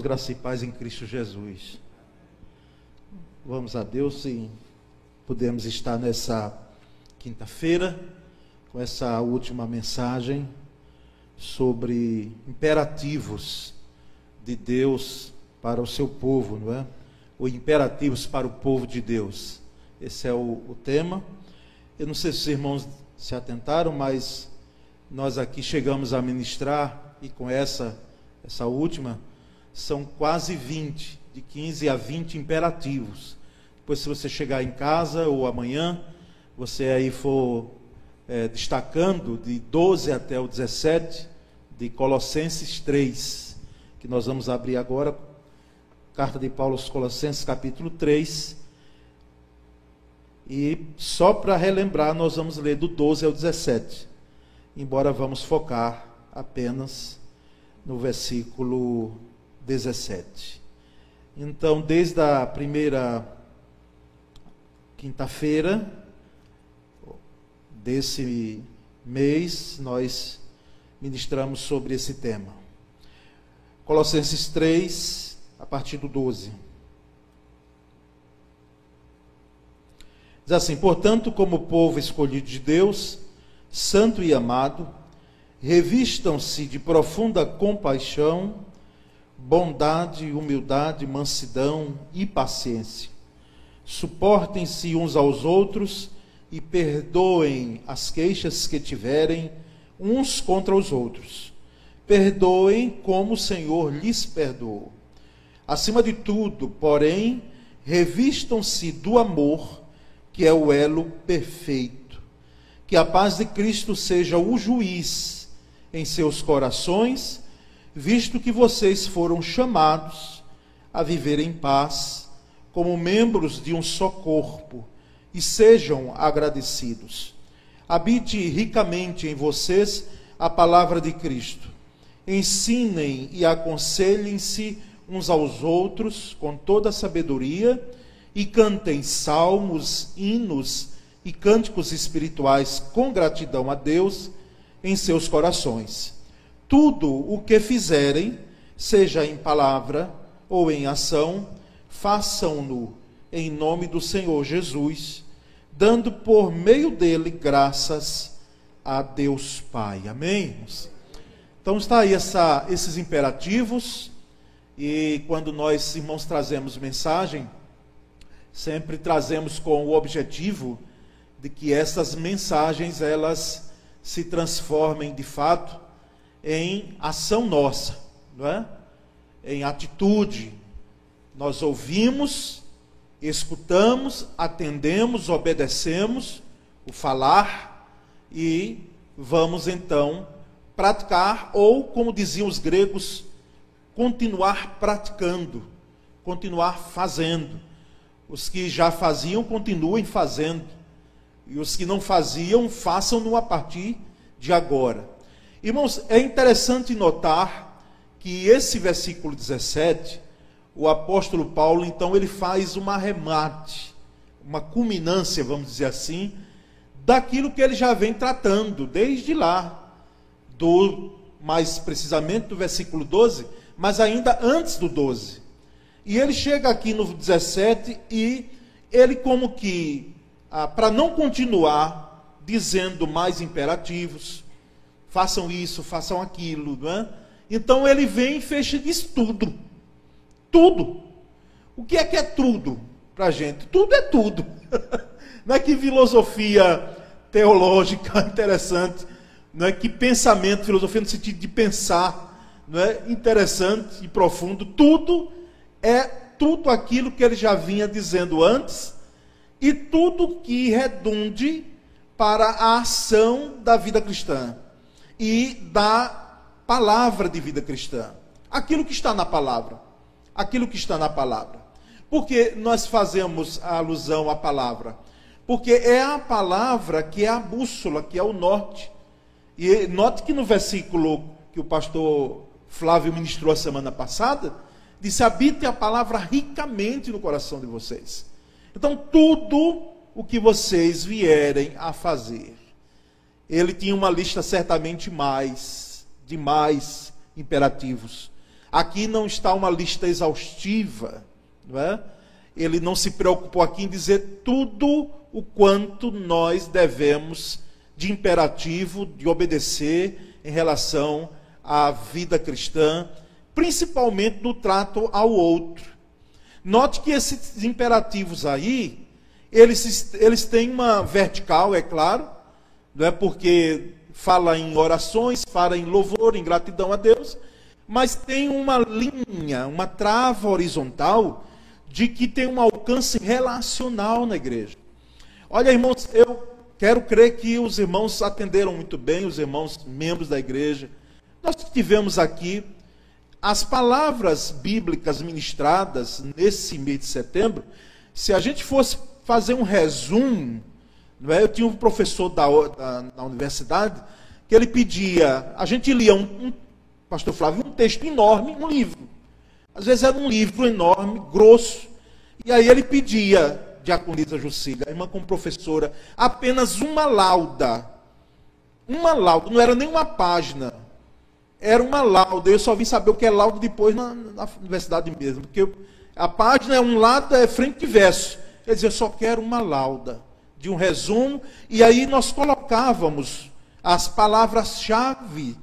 Graça e paz em Cristo Jesus. Vamos a Deus e podemos estar nessa quinta-feira com essa última mensagem sobre imperativos de Deus para o seu povo, não é? Ou imperativos para o povo de Deus. Esse é o, o tema. Eu não sei se os irmãos se atentaram, mas nós aqui chegamos a ministrar e com essa essa última são quase 20, de 15 a 20 imperativos. Depois, se você chegar em casa ou amanhã, você aí for é, destacando de 12 até o 17 de Colossenses 3, que nós vamos abrir agora, carta de Paulo aos Colossenses, capítulo 3. E só para relembrar, nós vamos ler do 12 ao 17, embora vamos focar apenas no versículo 17. Então, desde a primeira quinta-feira desse mês, nós ministramos sobre esse tema. Colossenses 3, a partir do 12. Diz assim: Portanto, como povo escolhido de Deus, santo e amado, revistam-se de profunda compaixão, bondade, humildade, mansidão e paciência. Suportem-se uns aos outros e perdoem as queixas que tiverem uns contra os outros. Perdoem como o Senhor lhes perdoou. Acima de tudo, porém, revistam-se do amor, que é o elo perfeito. Que a paz de Cristo seja o juiz em seus corações visto que vocês foram chamados a viver em paz, como membros de um só corpo, e sejam agradecidos. Habite ricamente em vocês a palavra de Cristo. Ensinem e aconselhem-se uns aos outros com toda a sabedoria e cantem salmos, hinos e cânticos espirituais com gratidão a Deus em seus corações tudo o que fizerem, seja em palavra ou em ação, façam-no em nome do Senhor Jesus, dando por meio dele graças a Deus Pai. Amém? Então está aí essa, esses imperativos, e quando nós, irmãos, trazemos mensagem, sempre trazemos com o objetivo de que essas mensagens elas se transformem de fato em ação nossa, não é? Em atitude. Nós ouvimos, escutamos, atendemos, obedecemos o falar e vamos então praticar ou, como diziam os gregos, continuar praticando, continuar fazendo. Os que já faziam, continuem fazendo. E os que não faziam, façam-no a partir de agora. Irmãos, é interessante notar que esse versículo 17, o apóstolo Paulo, então, ele faz uma remate, uma culminância, vamos dizer assim, daquilo que ele já vem tratando desde lá, do mais precisamente do versículo 12, mas ainda antes do 12. E ele chega aqui no 17 e ele como que ah, para não continuar dizendo mais imperativos, façam isso, façam aquilo, não é? Então ele vem e fecha diz tudo. Tudo. O que é que é tudo para a gente? Tudo é tudo. não é que filosofia teológica interessante, não é que pensamento, filosofia no sentido de pensar, não é interessante e profundo. Tudo é tudo aquilo que ele já vinha dizendo antes e tudo que redunde para a ação da vida cristã e da palavra de vida cristã. Aquilo que está na palavra. Aquilo que está na palavra. Por que nós fazemos a alusão à palavra? Porque é a palavra que é a bússola, que é o norte. E note que no versículo que o pastor Flávio ministrou a semana passada, disse: habite a palavra ricamente no coração de vocês. Então, tudo o que vocês vierem a fazer, ele tinha uma lista certamente mais, de mais imperativos. Aqui não está uma lista exaustiva, não é? Ele não se preocupou aqui em dizer tudo o quanto nós devemos de imperativo de obedecer em relação à vida cristã, principalmente no trato ao outro. Note que esses imperativos aí, eles, eles têm uma vertical, é claro, não é porque fala em orações, fala em louvor, em gratidão a Deus, mas tem uma linha, uma trava horizontal de que tem um alcance relacional na igreja. Olha, irmãos, eu quero crer que os irmãos atenderam muito bem, os irmãos membros da igreja. Nós tivemos aqui as palavras bíblicas ministradas nesse mês de setembro. Se a gente fosse fazer um resumo? Eu tinha um professor da, da, da, universidade que ele pedia, a gente lia um, um, pastor Flávio, um texto enorme, um livro. Às vezes era um livro enorme, grosso, e aí ele pedia, diaconisa Jucília, a irmã como professora, apenas uma lauda. Uma lauda, não era nem uma página era uma lauda. Eu só vim saber o que é lauda depois na, na universidade mesmo. Porque a página é um lado, é frente e verso. Quer dizer, eu só quero uma lauda de um resumo. E aí nós colocávamos as palavras-chave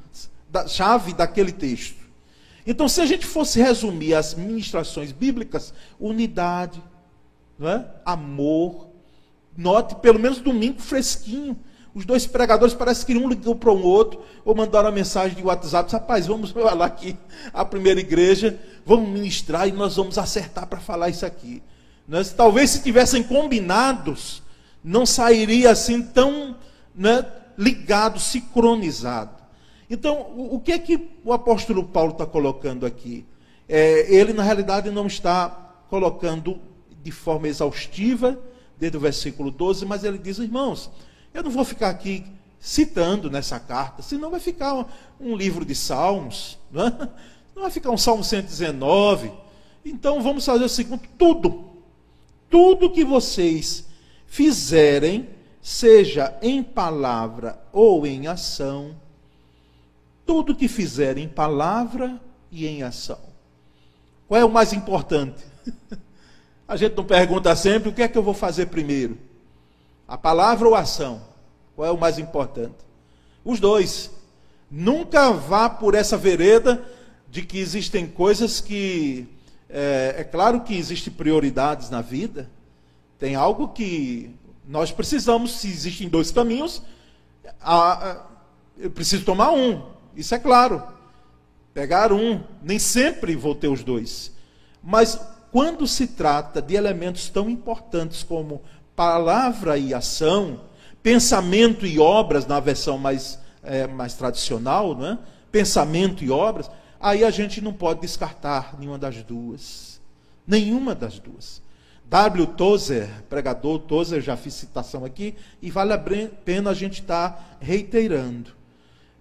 da, chave daquele texto. Então, se a gente fosse resumir as ministrações bíblicas, unidade, é? amor, note pelo menos domingo fresquinho. Os dois pregadores parece que um ligou para um outro, ou mandaram uma mensagem de WhatsApp, rapaz, vamos lá aqui, a primeira igreja, vamos ministrar e nós vamos acertar para falar isso aqui. Né? Talvez se tivessem combinados, não sairia assim tão né, ligado, sincronizado. Então, o, o, que é que o apóstolo Paulo está colocando aqui? É, ele, na realidade, não está colocando de forma exaustiva, desde o versículo 12, mas ele diz, irmãos, eu não vou ficar aqui citando nessa carta, senão vai ficar um, um livro de salmos, não, é? não vai ficar um salmo 119. Então vamos fazer o seguinte: tudo, tudo que vocês fizerem, seja em palavra ou em ação, tudo que fizerem em palavra e em ação. Qual é o mais importante? A gente não pergunta sempre o que é que eu vou fazer primeiro. A palavra ou a ação? Qual é o mais importante? Os dois. Nunca vá por essa vereda de que existem coisas que. É, é claro que existem prioridades na vida. Tem algo que nós precisamos, se existem dois caminhos, a, a, eu preciso tomar um. Isso é claro. Pegar um. Nem sempre vou ter os dois. Mas quando se trata de elementos tão importantes como palavra e ação, pensamento e obras, na versão mais, é, mais tradicional, não é? pensamento e obras, aí a gente não pode descartar nenhuma das duas. Nenhuma das duas. W. Tozer, pregador Tozer, já fiz citação aqui, e vale a pena a gente estar tá reiterando.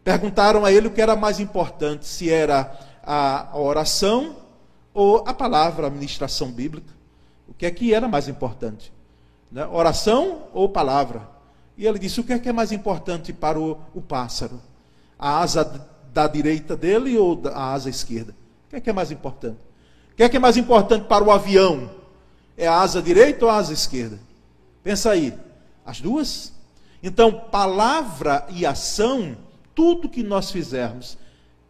Perguntaram a ele o que era mais importante, se era a oração ou a palavra, a ministração bíblica. O que é que era mais importante? Né? Oração ou palavra? E ele disse: o que é que é mais importante para o, o pássaro? A asa da direita dele ou a asa esquerda? O que é que é mais importante? O que é que é mais importante para o avião? É a asa direita ou a asa esquerda? Pensa aí. As duas? Então, palavra e ação, tudo que nós fizermos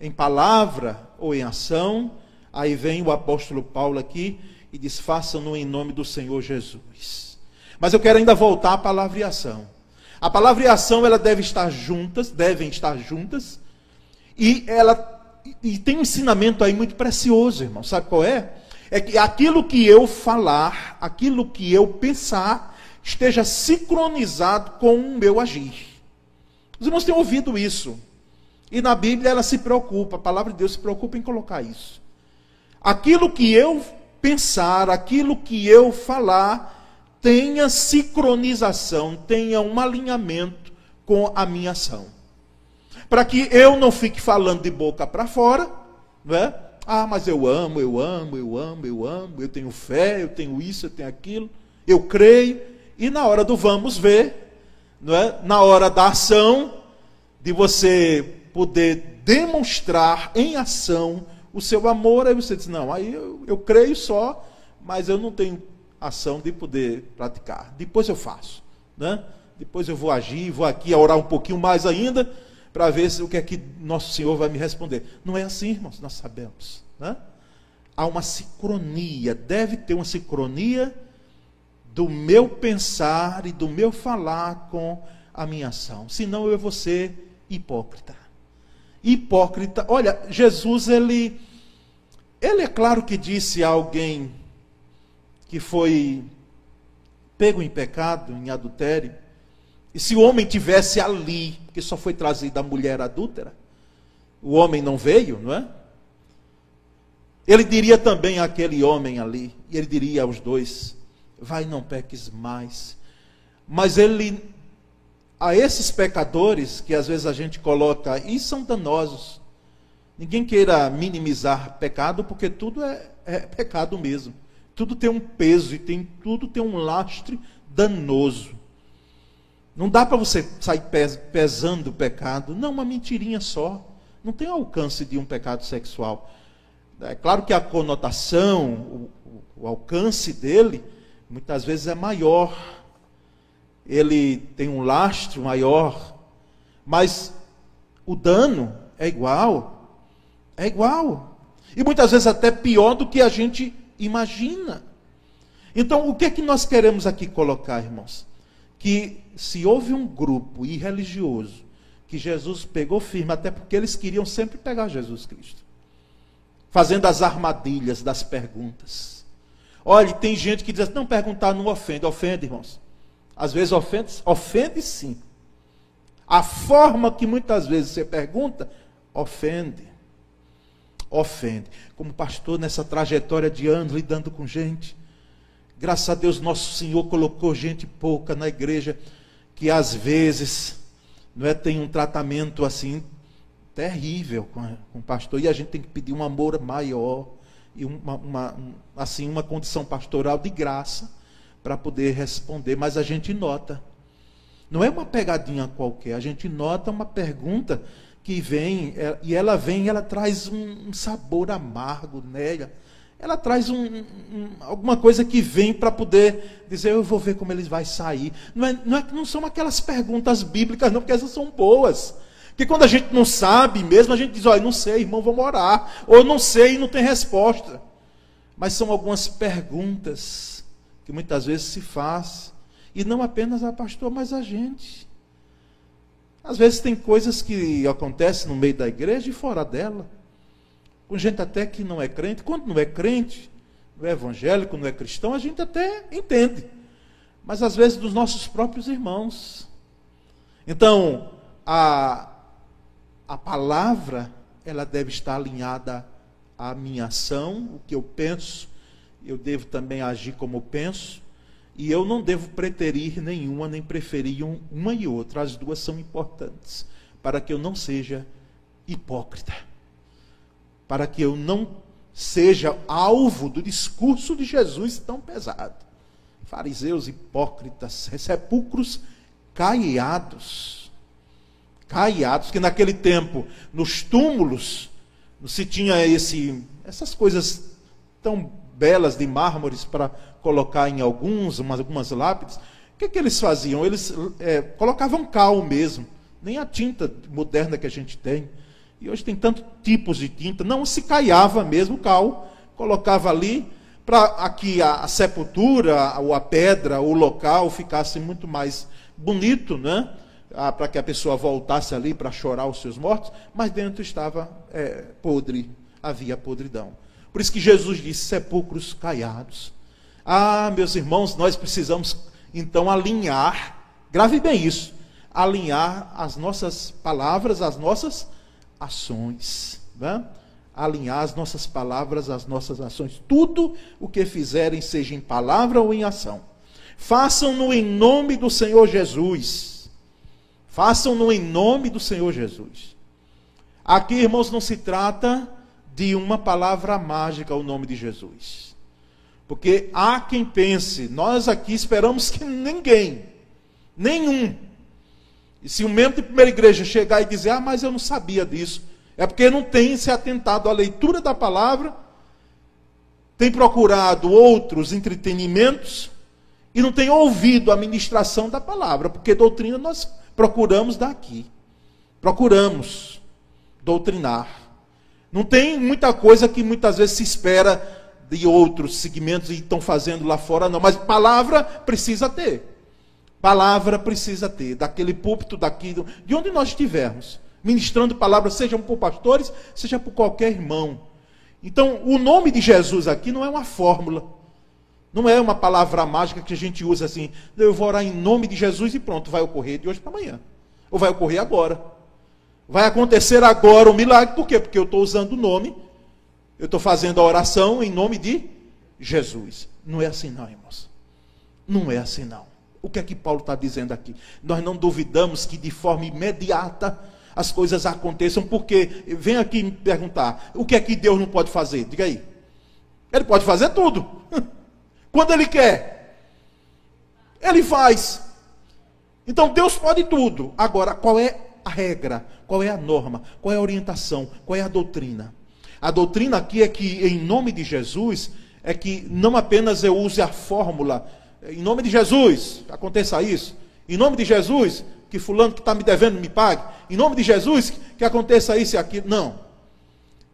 em palavra ou em ação, aí vem o apóstolo Paulo aqui e diz: façam-no em nome do Senhor Jesus. Mas eu quero ainda voltar à palavra e ação. A palavra e ação ela deve estar juntas, devem estar juntas. E ela e tem um ensinamento aí muito precioso, irmão. Sabe qual é? É que aquilo que eu falar, aquilo que eu pensar, esteja sincronizado com o meu agir. Os irmãos têm ouvido isso. E na Bíblia ela se preocupa, a palavra de Deus se preocupa em colocar isso. Aquilo que eu pensar, aquilo que eu falar, tenha sincronização, tenha um alinhamento com a minha ação. Para que eu não fique falando de boca para fora, não é? Ah, mas eu amo, eu amo, eu amo, eu amo, eu tenho fé, eu tenho isso, eu tenho aquilo, eu creio. E na hora do vamos ver, não é? na hora da ação, de você poder demonstrar em ação o seu amor, aí você diz, não, aí eu, eu creio só, mas eu não tenho ação de poder praticar. Depois eu faço, né? Depois eu vou agir, vou aqui orar um pouquinho mais ainda, para ver se, o que é que nosso Senhor vai me responder. Não é assim, irmãos, nós sabemos, né? Há uma sincronia, deve ter uma sincronia do meu pensar e do meu falar com a minha ação. Senão eu vou ser hipócrita. Hipócrita. Olha, Jesus, ele, ele é claro que disse a alguém que foi pego em pecado, em adultério, e se o homem tivesse ali, porque só foi trazida a mulher adúltera, o homem não veio, não é? Ele diria também àquele homem ali, e ele diria aos dois: Vai, não peques mais. Mas ele, a esses pecadores que às vezes a gente coloca, e são danosos. Ninguém queira minimizar pecado, porque tudo é, é pecado mesmo. Tudo tem um peso e tem, tudo tem um lastre danoso. Não dá para você sair pesando o pecado. Não, uma mentirinha só. Não tem alcance de um pecado sexual. É claro que a conotação, o, o alcance dele muitas vezes é maior, ele tem um lastro maior, mas o dano é igual, é igual. E muitas vezes até pior do que a gente imagina. Então, o que é que nós queremos aqui colocar, irmãos? Que se houve um grupo irreligioso que Jesus pegou firme, até porque eles queriam sempre pegar Jesus Cristo, fazendo as armadilhas das perguntas Olha, tem gente que diz assim, não perguntar não ofende. Ofende, irmãos. Às vezes ofende, ofende sim. A forma que muitas vezes você pergunta, ofende. Ofende. Como pastor nessa trajetória de anos lidando com gente, graças a Deus nosso Senhor colocou gente pouca na igreja que às vezes não é tem um tratamento assim terrível com, com o pastor e a gente tem que pedir um amor maior e uma, uma, assim, uma condição pastoral de graça para poder responder, mas a gente nota. Não é uma pegadinha qualquer, a gente nota uma pergunta que vem, é, e ela vem, ela traz um, um sabor amargo nela. Ela traz um, um, alguma coisa que vem para poder dizer, eu vou ver como eles vai sair. Não, é, não, é, não são aquelas perguntas bíblicas, não, porque essas são boas. Porque quando a gente não sabe mesmo, a gente diz, olha, não sei, irmão, vamos orar. Ou não sei e não tem resposta. Mas são algumas perguntas que muitas vezes se faz. E não apenas a pastor, mas a gente. Às vezes tem coisas que acontecem no meio da igreja e fora dela. Com gente até que não é crente. Quando não é crente, não é evangélico, não é cristão, a gente até entende. Mas às vezes dos nossos próprios irmãos. Então, a, a palavra ela deve estar alinhada à minha ação, o que eu penso, eu devo também agir como penso, e eu não devo preterir nenhuma nem preferir uma e outra, as duas são importantes, para que eu não seja hipócrita, para que eu não seja alvo do discurso de Jesus tão pesado. Fariseus hipócritas, sepulcros caiados caiados, que naquele tempo, nos túmulos, se tinha esse, essas coisas tão belas de mármores para colocar em alguns, umas, algumas lápides. O que, que eles faziam? Eles é, colocavam cal mesmo, nem a tinta moderna que a gente tem. E hoje tem tantos tipos de tinta. Não se caiava mesmo cal, colocava ali para aqui a, a sepultura, ou a pedra, o local ficasse muito mais bonito, né? ah, para que a pessoa voltasse ali para chorar os seus mortos, mas dentro estava é, podre, havia podridão. Por isso que Jesus disse: sepulcros caiados. Ah, meus irmãos, nós precisamos então alinhar, grave bem isso, alinhar as nossas palavras, as nossas ações. Né? Alinhar as nossas palavras, as nossas ações. Tudo o que fizerem, seja em palavra ou em ação, façam-no em nome do Senhor Jesus Façam-no em nome do Senhor Jesus. Aqui, irmãos, não se trata de uma palavra mágica o nome de Jesus. Porque há quem pense, nós aqui esperamos que ninguém, nenhum, e se um membro de primeira igreja chegar e dizer, ah, mas eu não sabia disso, É porque não tem se atentado à leitura da palavra, tem procurado outros entretenimentos e não tem ouvido a ministração da palavra, porque doutrina nós procuramos daqui. Procuramos doutrinar. Não tem muita coisa que muitas vezes se espera de outros segmentos e estão fazendo lá fora, não. Mas palavra precisa ter. Palavra precisa ter. Daquele púlpito, daqui, de onde nós estivermos. Ministrando palavras, seja por pastores, seja por qualquer irmão. Então, o nome de Jesus aqui não é uma fórmula. Não é uma palavra mágica que a gente usa assim. Eu vou orar em nome de Jesus e pronto, vai ocorrer de hoje para amanhã. Ou vai ocorrer agora. Vai acontecer agora o milagre. Por quê? Porque eu estou usando o nome eu estou fazendo a oração em nome de Jesus. Não é assim, não, irmãos. Não é assim, não. O que é que Paulo está dizendo aqui? Nós não duvidamos que de forma imediata as coisas aconteçam, porque vem aqui me perguntar: o que é que Deus não pode fazer? Diga aí. Ele pode fazer tudo. Quando Ele quer, Ele faz. Então Deus pode tudo. Agora, qual é a regra? Qual é a norma? Qual é a orientação? Qual é a doutrina? A doutrina aqui é que, em nome de Jesus, é que não apenas eu use a fórmula, em nome de Jesus, aconteça isso, em nome de Jesus, que fulano que está me devendo me pague, em nome de Jesus, que aconteça isso e aquilo. Não.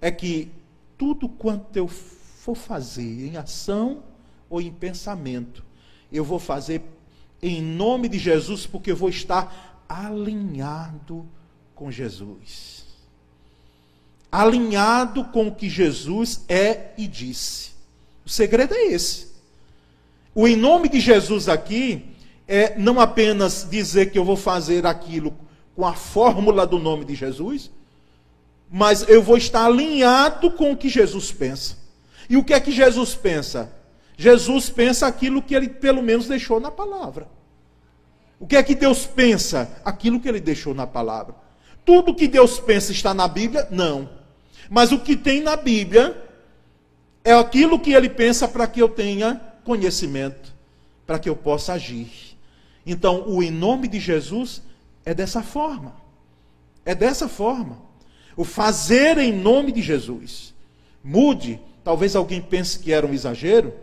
É que tudo quanto eu for fazer em ação ou em pensamento, eu vou fazer em nome de Jesus, porque eu vou estar alinhado com Jesus alinhado com o que Jesus é e disse. O segredo é esse. O em nome de Jesus aqui é não apenas dizer que eu vou fazer aquilo com a fórmula do nome de Jesus, mas eu vou estar alinhado com o que Jesus pensa. E o que é que Jesus pensa? Jesus pensa aquilo que ele pelo menos deixou na palavra. O que é que Deus pensa? Aquilo que ele deixou na palavra. Tudo que Deus pensa está na Bíblia? Não. Mas o que tem na Bíblia é aquilo que ele pensa para que eu tenha conhecimento, para que eu possa agir. Então, o em nome de Jesus é dessa forma. É dessa forma. O fazer em nome de Jesus. Mude, talvez alguém pense que era um exagero,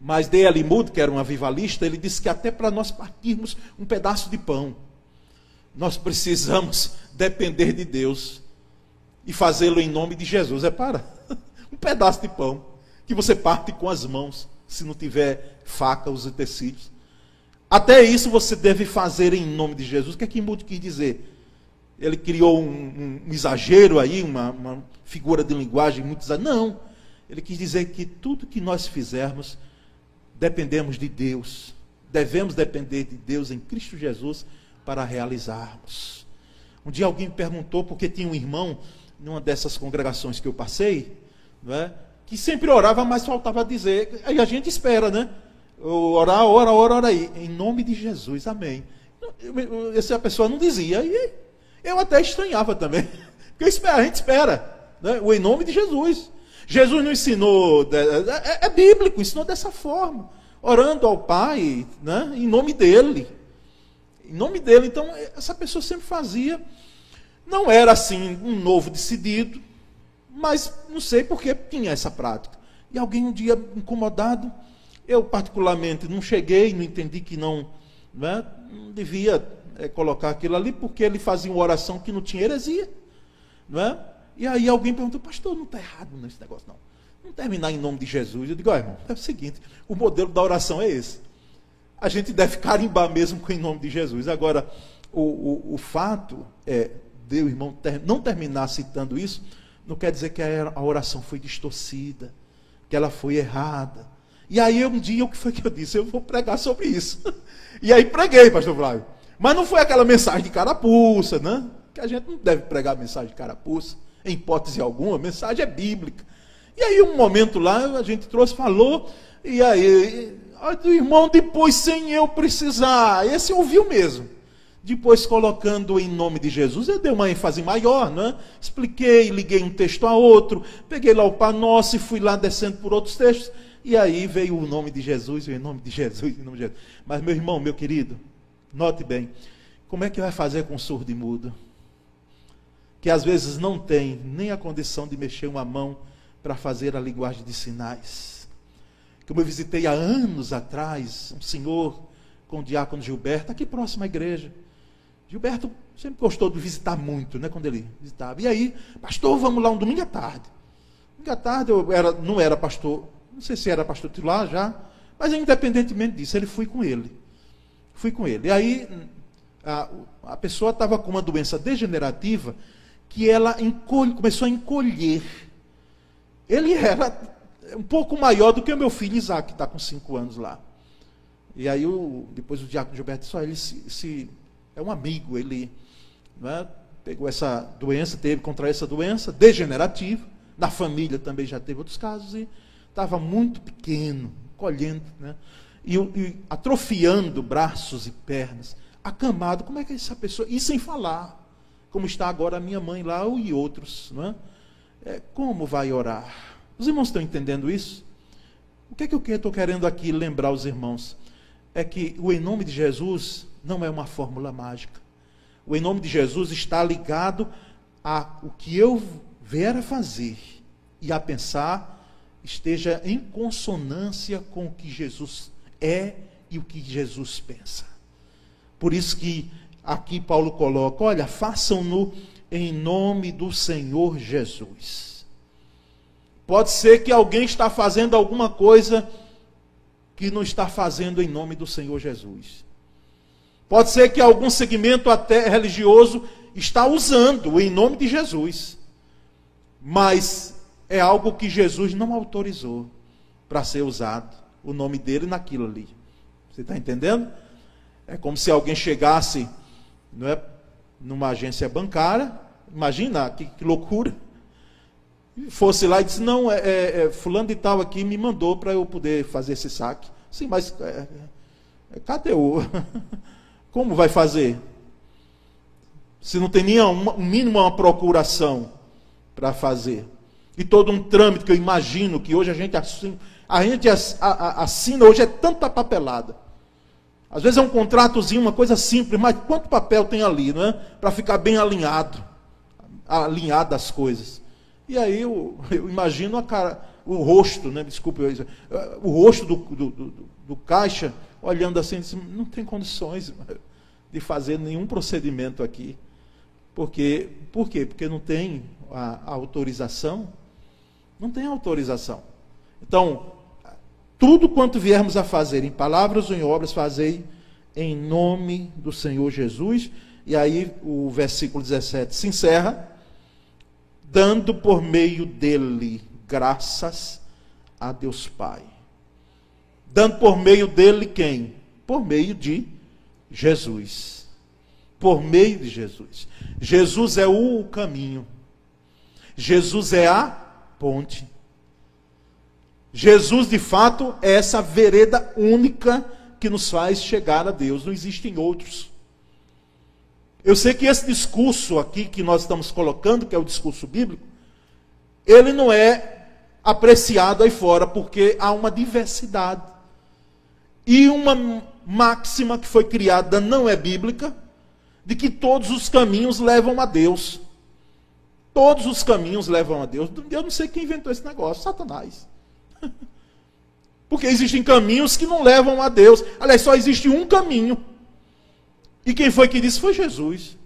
mas D.L. Moody, que era um avivalista, ele disse que até para nós partirmos um pedaço de pão, nós precisamos depender de Deus e fazê-lo em nome de Jesus. É para um pedaço de pão que você parte com as mãos, se não tiver faca, os utensílios. Até isso você deve fazer em nome de Jesus. O que é que Mude quis dizer? Ele criou um, um, um exagero aí, uma, uma, figura de linguagem muito exagerada. Não. Ele quis dizer que tudo que nós fizermos, dependemos de Deus. Devemos depender de Deus em Cristo Jesus para realizarmos. Um dia alguém me perguntou, porque tinha um irmão numa dessas congregações que eu passei, não é? Que sempre orava, mas faltava dizer. Aí a gente espera, né? Orar, ora, ora, ora aí. Em nome de Jesus, amém. Essa pessoa não dizia. E eu até estranhava também. Porque a gente espera. Né? O em nome de Jesus. Jesus não ensinou. É, é bíblico, ensinou dessa forma. Orando ao Pai, né? em nome dele. Em nome dele. Então, essa pessoa sempre fazia. Não era assim um novo decidido, mas não sei por que tinha essa prática. E alguém um dia incomodado, eu particularmente não cheguei, não entendi que não, né, não devia é, colocar aquilo ali, porque ele fazia uma oração que não tinha heresia. Não é? E aí alguém perguntou, pastor, não está errado nesse negócio, não. Não terminar em nome de Jesus. Eu digo, ó, irmão, é o seguinte, o modelo da oração é esse. A gente deve carimbar mesmo com em nome de Jesus. Agora, o, o, o fato é, de o irmão ter, não terminar citando isso, não quer dizer que a oração foi distorcida, que ela foi errada. E aí um dia o que foi que eu disse? Eu vou pregar sobre isso. E aí preguei, pastor Flávio. Mas não foi aquela mensagem de carapuça, né? Que a gente não deve pregar mensagem de carapuça, em hipótese alguma, a mensagem é bíblica. E aí um momento lá a gente trouxe, falou, e aí, o irmão depois sem eu precisar. Esse ouviu mesmo. Depois, colocando em nome de Jesus, eu dei uma ênfase maior, né? Expliquei, liguei um texto a outro, peguei lá o Pai Nosso e fui lá descendo por outros textos. E aí veio o nome de Jesus, em nome de Jesus, em nome de Jesus. Mas, meu irmão, meu querido, note bem, como é que vai fazer com surdo e mudo? que às vezes não tem nem a condição de mexer uma mão para fazer a linguagem de sinais. Como eu visitei há anos atrás, um senhor com o diácono Gilberto, aqui próximo à igreja. Gilberto sempre gostou de visitar muito, né, quando ele visitava. E aí, pastor, vamos lá um domingo à tarde. Domingo à tarde eu era, não era pastor, não sei se era pastor titular já, mas independentemente disso, ele fui com ele. Fui com ele. E aí, a, a pessoa estava com uma doença degenerativa que ela encolhe, começou a encolher. Ele era um pouco maior do que o meu filho Isaac, que está com cinco anos lá. E aí o, depois o Diácono Gilberto disse, ele se, se, é um amigo, ele né, pegou essa doença, teve contra essa doença degenerativa, na família também já teve outros casos, e estava muito pequeno, colhendo, né, e, e atrofiando braços e pernas, acamado. Como é que essa pessoa? E sem falar como está agora a minha mãe lá e outros. Não é? É, como vai orar? Os irmãos estão entendendo isso? O que é que eu estou querendo aqui lembrar os irmãos? É que o em nome de Jesus não é uma fórmula mágica. O em nome de Jesus está ligado a o que eu vier a fazer e a pensar esteja em consonância com o que Jesus é e o que Jesus pensa. Por isso que aqui Paulo coloca: olha, façam-no em nome do Senhor Jesus. Pode ser que alguém está fazendo alguma coisa que não está fazendo em nome do Senhor Jesus. Pode ser que algum segmento até religioso está usando em nome de Jesus. Mas é algo que Jesus não autorizou para ser usado o nome dele naquilo ali. Você está entendendo? É como se alguém chegasse não é, numa agência bancária, imagina que, que loucura. Fosse lá e disse, não, é, é, é fulano de tal aqui me mandou para eu poder fazer esse saque. Sim, mas é, é cadê o. Como vai fazer? Se não tem nem um mínimo uma procuração para fazer. E todo um trâmite que eu imagino que hoje a gente assina, a gente assina hoje é tanta papelada. Às vezes é um contratozinho, uma coisa simples, mas quanto papel tem ali, não é? Para ficar bem alinhado, alinhado as coisas. E aí eu, eu imagino a cara, o rosto, né? Desculpe, o rosto do, do, do, do caixa olhando assim, não tem condições de fazer nenhum procedimento aqui. Porque, por quê? Porque não tem a, a autorização. Não tem autorização. Então, tudo quanto viermos a fazer, em palavras ou em obras, fazei em nome do Senhor Jesus. E aí o versículo 17 se encerra, dando por meio dele graças a Deus Pai. Dando por meio dele quem? Por meio de Jesus. Por meio de Jesus. Jesus é o caminho. Jesus é a ponte. Jesus, de fato, é essa vereda única que nos faz chegar a Deus, não existem outros. Eu sei que esse discurso aqui que nós estamos colocando, que é o discurso bíblico, ele não é apreciado aí fora, porque há uma diversidade. E uma máxima que foi criada não é bíblica, de que todos os caminhos levam a Deus. Todos os caminhos levam a Deus. Eu não sei quem inventou esse negócio, Satanás. Porque existem caminhos que não levam a Deus. Aliás, só existe um caminho. E quem foi que disse? Foi Jesus.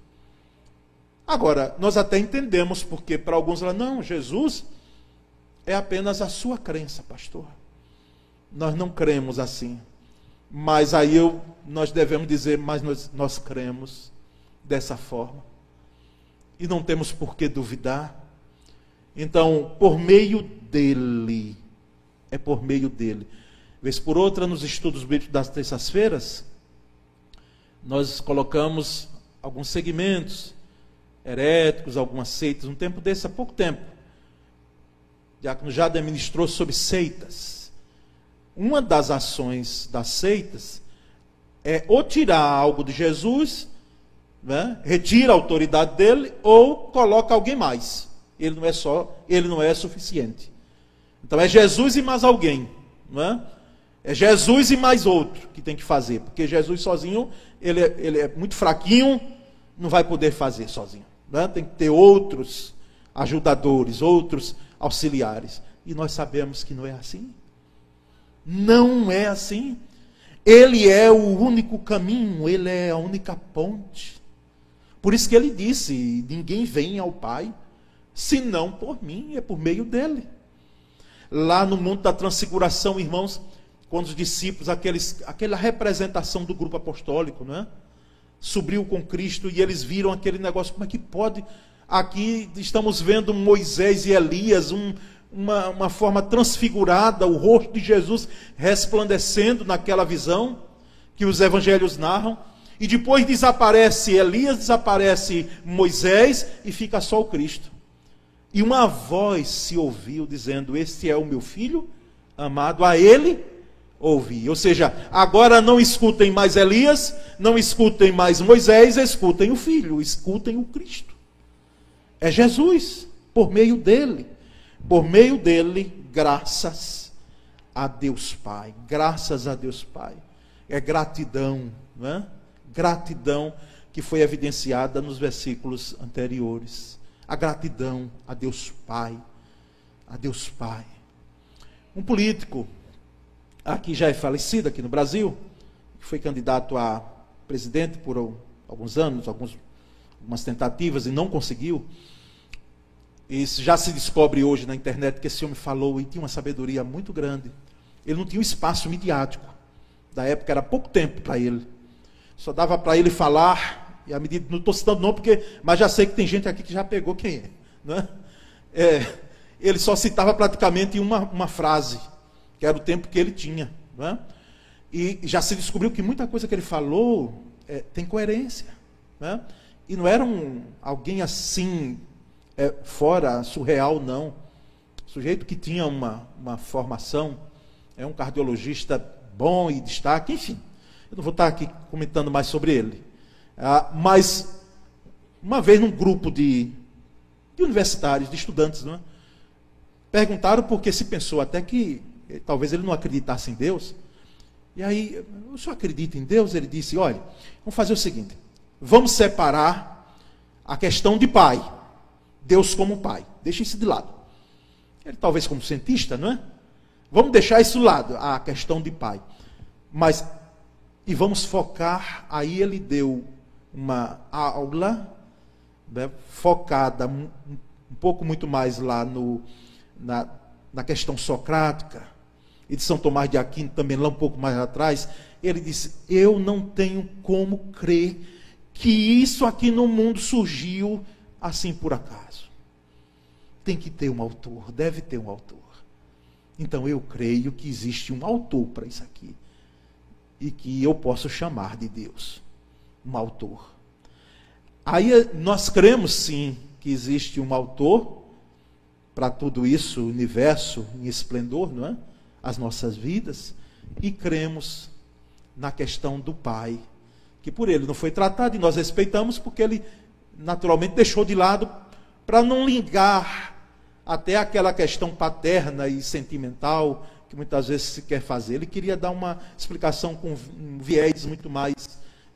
Agora, nós até entendemos, porque para alguns lá, não, Jesus é apenas a sua crença, pastor. Nós não cremos assim. Mas aí eu, nós devemos dizer, mas nós, nós cremos dessa forma. E não temos por que duvidar. Então, por meio dele, é por meio dele. Vez por outra, nos estudos bíblicos das terças-feiras, nós colocamos alguns segmentos heréticos, algumas seitas, um tempo desse, há pouco tempo. O diácono já administrou sobre seitas. Uma das ações das seitas é ou tirar algo de Jesus, né, retira a autoridade dele, ou coloca alguém mais. Ele não é só, ele não é suficiente. Então é Jesus e mais alguém, não é? É Jesus e mais outro que tem que fazer, porque Jesus sozinho ele é, ele é muito fraquinho, não vai poder fazer sozinho. né? tem que ter outros ajudadores, outros auxiliares. E nós sabemos que não é assim. Não é assim. Ele é o único caminho, ele é a única ponte. Por isso que ele disse: ninguém vem ao Pai senão por mim, é por meio dele. Lá no mundo da transfiguração, irmãos, quando os discípulos, aqueles, aquela representação do grupo apostólico, né? Subiu com Cristo e eles viram aquele negócio, como é que pode? Aqui estamos vendo Moisés e Elias, um, uma, uma forma transfigurada, o rosto de Jesus resplandecendo naquela visão que os evangelhos narram. E depois desaparece Elias, desaparece Moisés e fica só o Cristo. E uma voz se ouviu dizendo: Este é o meu filho amado, a ele ouvi. Ou seja, agora não escutem mais Elias, não escutem mais Moisés, escutem o filho, escutem o Cristo. É Jesus, por meio dele. Por meio dele, graças a Deus Pai. Graças a Deus Pai. É gratidão, não é? Gratidão que foi evidenciada nos versículos anteriores. A gratidão a Deus Pai. A Deus Pai. Um político, aqui já é falecido aqui no Brasil, foi candidato a presidente por alguns anos, algumas tentativas e não conseguiu. E já se descobre hoje na internet que esse homem falou e tinha uma sabedoria muito grande. Ele não tinha um espaço midiático. Da época era pouco tempo para ele. Só dava para ele falar, e à medida. Não estou citando não, porque, mas já sei que tem gente aqui que já pegou quem é. Né? é ele só citava praticamente uma, uma frase, que era o tempo que ele tinha. Né? E já se descobriu que muita coisa que ele falou é, tem coerência. Né? E não era um, alguém assim é, fora surreal, não. Sujeito que tinha uma, uma formação, é um cardiologista bom e destaque, enfim. Eu não vou estar aqui comentando mais sobre ele. Ah, mas, uma vez num grupo de, de universitários, de estudantes, é? perguntaram porque se pensou até que eh, talvez ele não acreditasse em Deus. E aí, o senhor acredita em Deus? Ele disse: olha, vamos fazer o seguinte: vamos separar a questão de pai Deus como Pai. Deixa isso de lado. Ele talvez como cientista, não é? Vamos deixar isso de lado, a questão de Pai. Mas, e vamos focar, aí ele deu uma aula né, focada um, um, pouco muito mais lá no, na, na questão socrática, e de São Tomás de Aquino também lá um pouco mais atrás, ele disse: Eu não tenho como crer que isso aqui no mundo surgiu assim por acaso. Tem que ter um autor, deve ter um autor. Então eu creio que existe um autor para isso aqui. E que eu posso chamar de Deus. Um autor. Aí nós cremos sim que existe um autor para tudo isso, universo em esplendor, não é? As nossas vidas. E cremos na questão do Pai, que por ele não foi tratado e nós respeitamos porque ele naturalmente deixou de lado para não ligar até aquela questão paterna e sentimental que muitas vezes se quer fazer. Ele queria dar uma explicação com um viés muito mais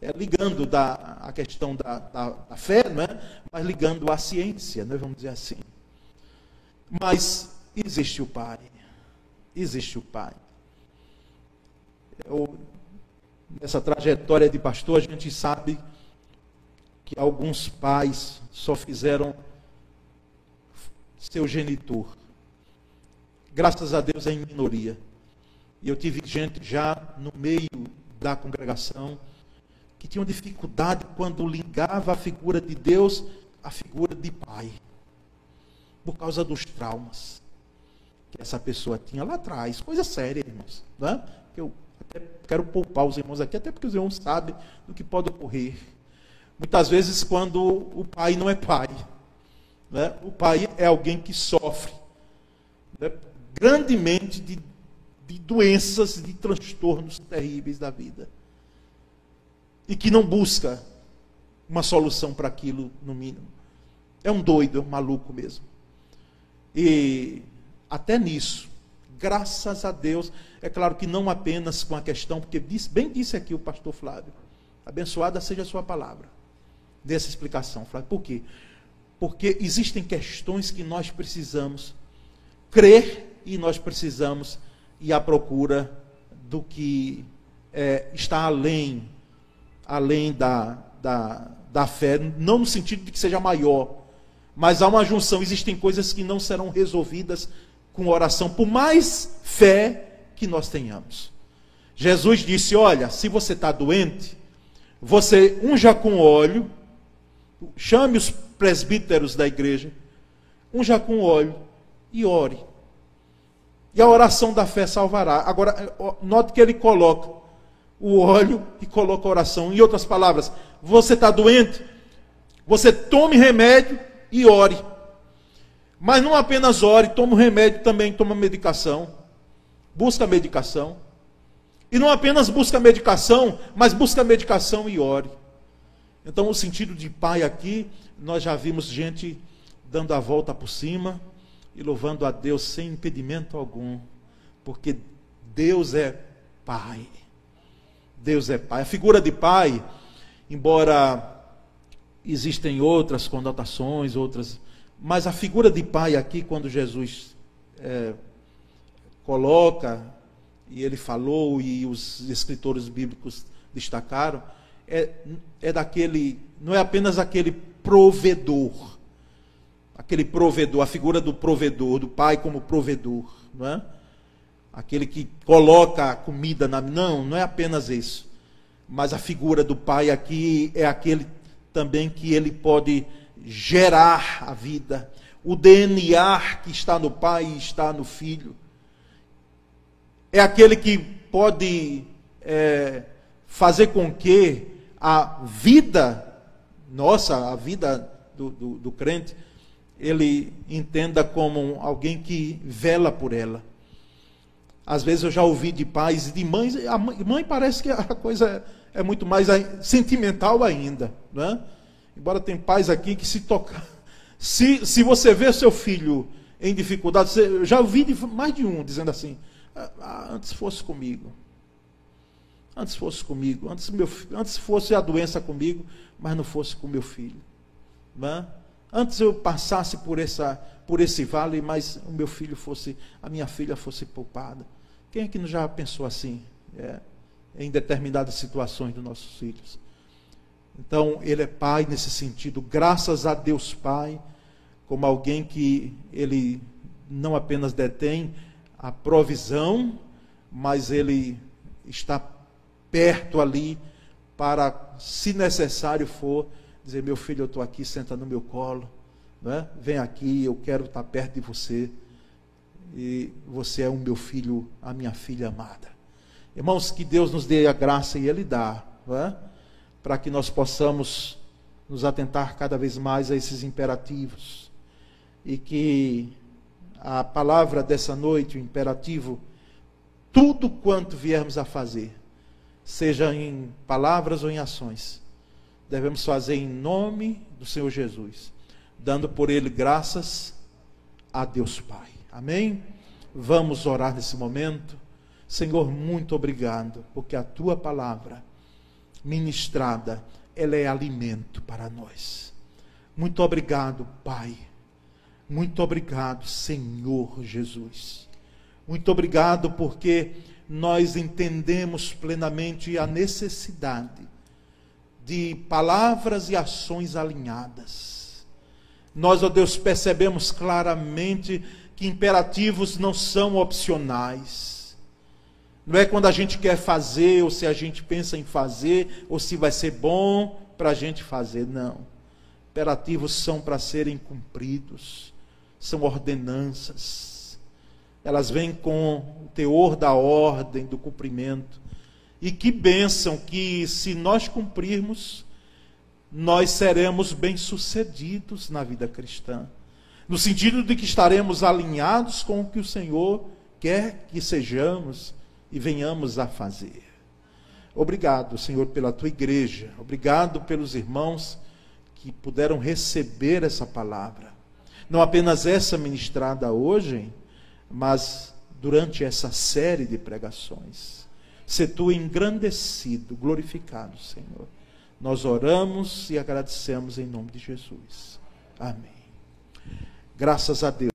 é, ligando da, a questão da, da, da fé, não é? mas ligando à ciência, né? vamos dizer assim. Mas existe o Pai. Existe o Pai. Eu, nessa trajetória de pastor, a gente sabe que alguns pais só fizeram seu genitor. Graças a Deus é em minoria. E eu tive gente já no meio da congregação que tinham dificuldade quando ligava a figura de Deus à figura de pai. Por causa dos traumas que essa pessoa tinha lá atrás. Coisa séria, irmãos. Né? Eu até quero poupar os irmãos aqui, até porque os irmãos sabem do que pode ocorrer Muitas vezes, quando o pai não é pai, né? o pai é alguém que sofre né? grandemente de, de doenças, de transtornos terríveis da vida. E que não busca uma solução para aquilo, no mínimo. É um doido, é um maluco mesmo. E até nisso, graças a Deus, é claro que não apenas com a questão, porque bem disse aqui o pastor Flávio, abençoada seja a sua palavra dessa explicação. Flávio. Por quê? porque existem questões que nós precisamos crer e nós precisamos ir à procura do que é, está além, além da, da, da fé, não no sentido de que seja maior, mas há uma junção. Existem coisas que não serão resolvidas com oração, por mais fé que nós tenhamos. Jesus disse: Olha, se você está doente, você unja com óleo, chame os presbíteros da igreja, unja com óleo e ore. E a oração da fé salvará. Agora, note que ele coloca o óleo e coloca a oração. Em outras palavras, você está doente, você tome remédio e ore. Mas não apenas ore, toma o remédio também, toma medicação. Busca medicação. E não apenas busca medicação, mas busca medicação e ore. Então, o sentido de pai aqui, nós já vimos gente dando a volta por cima e louvando a Deus sem impedimento algum, porque Deus é pai. Deus é pai. A figura de pai, embora existem outras conotações, outras, mas a figura de pai aqui, quando Jesus é, coloca e ele falou e os escritores bíblicos destacaram, é, é daquele, não é apenas aquele provedor, aquele provedor, a figura do provedor, do pai como provedor, não é? Aquele que coloca a comida na. Não, não é apenas isso. Mas a figura do pai aqui é aquele também que ele pode gerar a vida. O DNA que está no pai e está no filho é aquele que pode é, fazer com que a vida nossa, a vida do, do, do crente, ele entenda como alguém que vela por ela. Às vezes eu já ouvi de pais e de mães, a mãe, parece que a coisa é, muito mais sentimental ainda. Né? Embora tem pais aqui que se tocar. Se, se você vê seu filho em dificuldade, você, eu já ouvi de, mais de um dizendo assim: ah, antes fosse comigo. Antes fosse comigo. Antes, meu, antes fosse a doença comigo, mas não fosse com meu filho. Né? Antes eu passasse por, essa, por esse vale, mas o meu filho fosse, a minha filha fosse poupada. Quem é que já pensou assim? É, em determinadas situações dos nossos filhos. Então, ele é pai nesse sentido, graças a Deus Pai, como alguém que ele não apenas detém a provisão, mas ele está perto ali para, se necessário for, dizer: Meu filho, eu estou aqui, senta no meu colo, é? vem aqui, eu quero estar perto de você. E você é o meu filho, a minha filha amada. Irmãos, que Deus nos dê a graça e Ele dá, é? para que nós possamos nos atentar cada vez mais a esses imperativos. E que a palavra dessa noite, o imperativo, tudo quanto viermos a fazer, seja em palavras ou em ações, devemos fazer em nome do Senhor Jesus, dando por ele graças a Deus Pai. Amém? Vamos orar nesse momento. Senhor, muito obrigado, porque a tua palavra ministrada, ela é alimento para nós. Muito obrigado, Pai. Muito obrigado, Senhor Jesus. Muito obrigado porque nós entendemos plenamente a necessidade de palavras e ações alinhadas. Nós, ó Deus, percebemos claramente que imperativos não são opcionais. Não é quando a gente quer fazer, ou se a gente pensa em fazer, ou se vai ser bom para a gente fazer. Não. Imperativos são para serem cumpridos, são ordenanças elas vêm com o teor da ordem, do cumprimento. E que bênção que, se nós cumprirmos, nós seremos bem-sucedidos na vida cristã. No sentido de que estaremos alinhados com o que o Senhor quer que sejamos e venhamos a fazer. Obrigado, Senhor, pela tua igreja. Obrigado pelos irmãos que puderam receber essa palavra. Não apenas essa ministrada hoje, mas durante essa série de pregações, se tu engrandecido, glorificado, Senhor. Nós oramos e agradecemos em nome de Jesus. Amém. Graças a Deus.